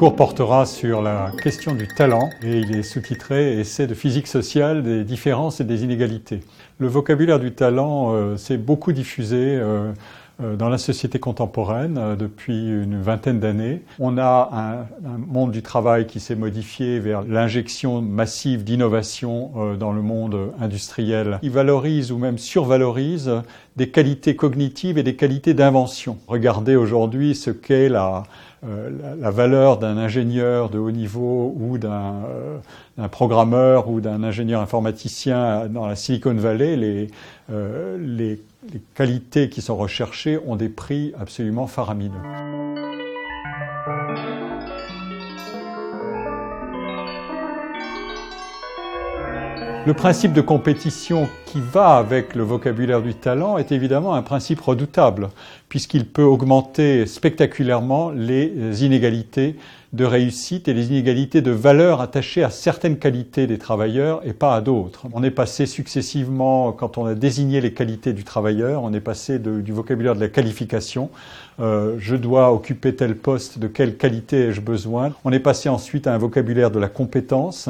Cours portera sur la question du talent et il est sous-titré Essai de physique sociale des différences et des inégalités. Le vocabulaire du talent euh, s'est beaucoup diffusé euh, euh, dans la société contemporaine depuis une vingtaine d'années. On a un, monde du travail qui s'est modifié vers l'injection massive d'innovation dans le monde industriel. Il valorise ou même survalorise des qualités cognitives et des qualités d'invention. Regardez aujourd'hui ce qu'est la, la, la, valeur d'un ingénieur de haut niveau ou d'un euh, programmeur ou d'un ingénieur informaticien dans la Silicon Valley, euh, les les qualités qui sont recherchées ont des prix absolument faramineux. Le principe de compétition qui va avec le vocabulaire du talent est évidemment un principe redoutable, puisqu'il peut augmenter spectaculairement les inégalités de réussite et les inégalités de valeur attachées à certaines qualités des travailleurs et pas à d'autres. On est passé successivement, quand on a désigné les qualités du travailleur, on est passé de, du vocabulaire de la qualification. Euh, je dois occuper tel poste, de quelle qualité ai-je besoin On est passé ensuite à un vocabulaire de la compétence,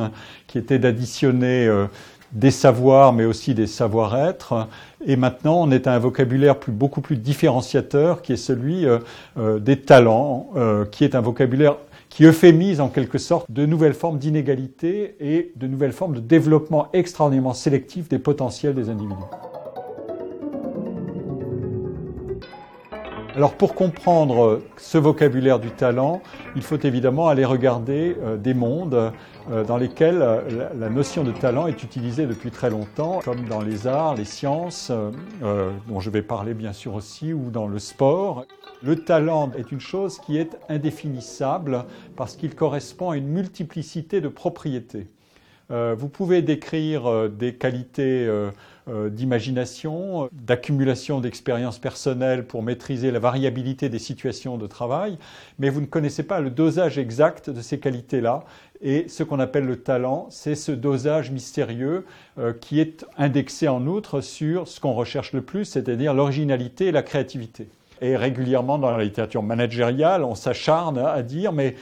qui était d'additionner euh, des savoirs, mais aussi des savoir-être. Et maintenant, on est à un vocabulaire plus, beaucoup plus différenciateur, qui est celui euh, euh des talents, euh, qui est un vocabulaire qui euphémise en quelque sorte de nouvelles formes d'inégalité et de nouvelles formes de développement extraordinairement sélectif des potentiels des individus. Alors pour comprendre ce vocabulaire du talent, il faut évidemment aller regarder euh, des mondes euh, dans lesquels euh, la notion de talent est utilisée depuis très longtemps, comme dans les arts, les sciences, dont je vais parler bien sûr aussi, ou dans le sport. Le talent est une chose qui est indéfinissable parce qu'il correspond à une multiplicité de propriétés. Vous pouvez décrire des qualités euh, d'imagination, d'accumulation d'expériences personnelles pour maîtriser la variabilité des situations de travail, mais vous ne connaissez pas le dosage exact de ces qualités-là. Et ce qu'on appelle le talent, c'est ce dosage mystérieux euh, qui est indexé en outre sur ce qu'on recherche le plus, c'est-à-dire l'originalité et la créativité. Et régulièrement dans la littérature managériale, on s'acharne à dire mais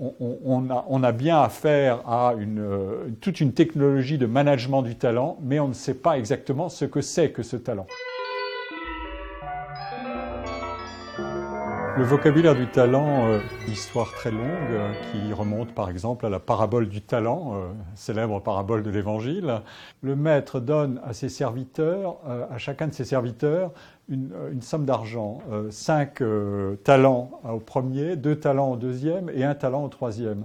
on, a, bien affaire à euh, toute une technologie de management du talent, mais on ne sait pas exactement ce que c'est que ce talent. Le vocabulaire du talent, euh, histoire très longue, euh, qui remonte par exemple à la parabole du talent, célèbre parabole de l'Évangile. Le maître donne à ses serviteurs, à chacun de ses serviteurs, une, somme d'argent, euh, cinq talents au premier, deux talents au deuxième et un talent au troisième.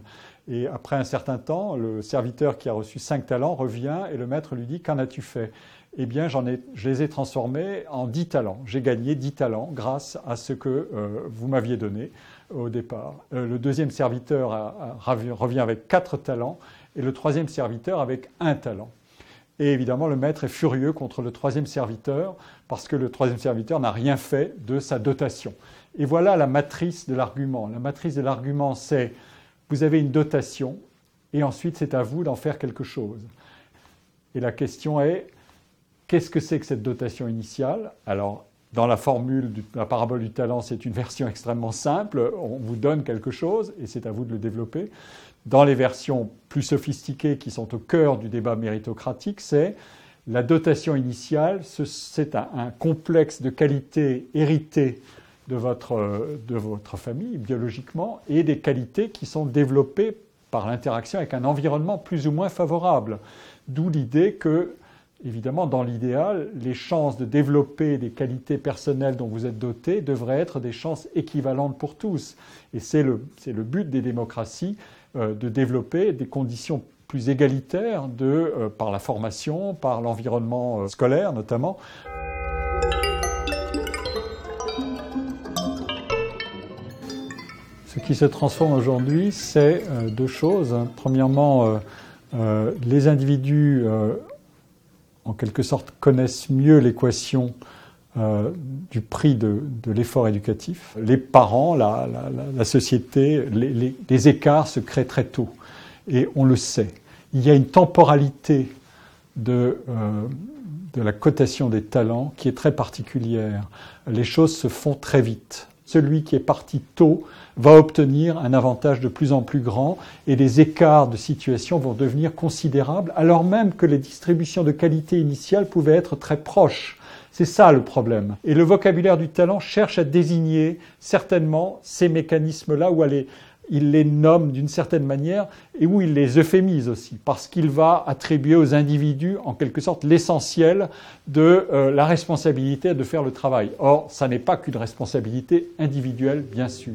Et après un certain temps, le serviteur qui a reçu cinq talents revient et le maître lui dit Qu'en as-tu fait? Eh bien, j'en ai, je les ai transformés en 10 talents. J'ai gagné 10 talents grâce à ce que euh, vous m'aviez donné au départ. Euh, le deuxième serviteur revient avec 4 talents et le troisième serviteur avec un talent. Et évidemment, le maître est furieux contre le troisième serviteur parce que le troisième serviteur n'a rien fait de sa dotation. Et voilà la matrice de l'argument. La matrice de l'argument, c'est vous avez une dotation et ensuite c'est à vous d'en faire quelque chose. Et la question est, Qu'est-ce que c'est que cette dotation initiale? Alors, dans la formule de la parabole du talent, c'est une version extrêmement simple. On vous donne quelque chose et c'est à vous de le développer. Dans les versions plus sophistiquées qui sont au cœur du débat méritocratique, c'est la dotation initiale, c'est un, complexe de qualités héritées de votre, de votre famille biologiquement et des qualités qui sont développées par l'interaction avec un environnement plus ou moins favorable. D'où l'idée que Évidemment, dans l'idéal, les chances de développer des qualités personnelles dont vous êtes doté devraient être des chances équivalentes pour tous. Et c'est le, le, but des démocraties euh, de développer des conditions plus égalitaires de, euh, par la formation, par l'environnement euh, scolaire notamment. Ce qui se transforme aujourd'hui, c'est deux choses. Premièrement, les individus en quelque sorte connaissent mieux l'équation euh, du prix de, l'effort éducatif. Les parents, la, société, les, écarts se créent très tôt. Et on le sait. Il y a une temporalité de, euh, de la cotation des talents qui est très particulière. Les choses se font très vite. Celui qui est parti tôt va obtenir un avantage de plus en plus grand et les écarts de situation vont devenir considérables alors même que les distributions de qualité initiale pouvaient être très proches. C'est ça le problème. Et le vocabulaire du talent cherche à désigner certainement ces mécanismes-là où il les nomme d'une certaine manière et où il les euphémise aussi, parce qu'il va attribuer aux individus en quelque sorte l'essentiel de euh, la responsabilité de faire le travail. Or, ça n'est pas qu'une responsabilité individuelle, bien sûr.